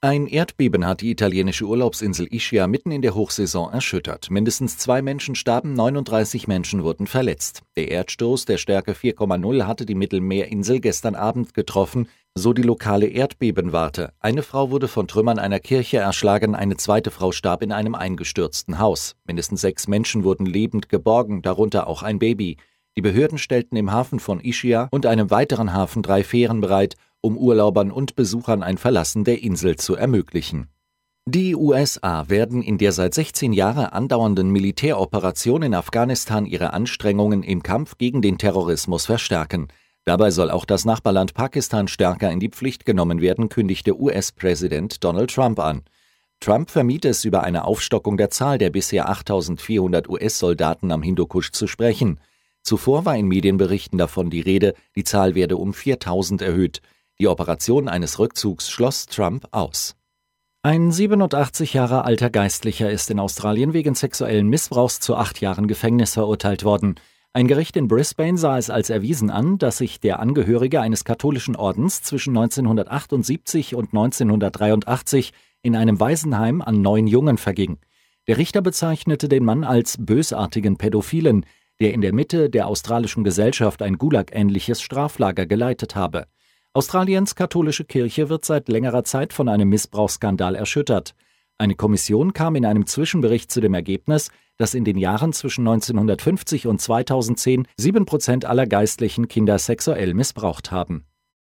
Ein Erdbeben hat die italienische Urlaubsinsel Ischia mitten in der Hochsaison erschüttert. Mindestens zwei Menschen starben, 39 Menschen wurden verletzt. Der Erdstoß der Stärke 4,0 hatte die Mittelmeerinsel gestern Abend getroffen, so die lokale Erdbebenwarte. Eine Frau wurde von Trümmern einer Kirche erschlagen, eine zweite Frau starb in einem eingestürzten Haus. Mindestens sechs Menschen wurden lebend geborgen, darunter auch ein Baby. Die Behörden stellten im Hafen von Ischia und einem weiteren Hafen drei Fähren bereit, um Urlaubern und Besuchern ein Verlassen der Insel zu ermöglichen. Die USA werden in der seit 16 Jahren andauernden Militäroperation in Afghanistan ihre Anstrengungen im Kampf gegen den Terrorismus verstärken. Dabei soll auch das Nachbarland Pakistan stärker in die Pflicht genommen werden, kündigte US-Präsident Donald Trump an. Trump vermied es, über eine Aufstockung der Zahl der bisher 8400 US-Soldaten am Hindukusch zu sprechen. Zuvor war in Medienberichten davon die Rede, die Zahl werde um 4000 erhöht. Die Operation eines Rückzugs schloss Trump aus. Ein 87 Jahre alter Geistlicher ist in Australien wegen sexuellen Missbrauchs zu acht Jahren Gefängnis verurteilt worden. Ein Gericht in Brisbane sah es als erwiesen an, dass sich der Angehörige eines katholischen Ordens zwischen 1978 und 1983 in einem Waisenheim an neun Jungen verging. Der Richter bezeichnete den Mann als bösartigen Pädophilen, der in der Mitte der australischen Gesellschaft ein Gulag-ähnliches Straflager geleitet habe. Australiens katholische Kirche wird seit längerer Zeit von einem Missbrauchsskandal erschüttert. Eine Kommission kam in einem Zwischenbericht zu dem Ergebnis, dass in den Jahren zwischen 1950 und 2010 sieben Prozent aller Geistlichen Kinder sexuell missbraucht haben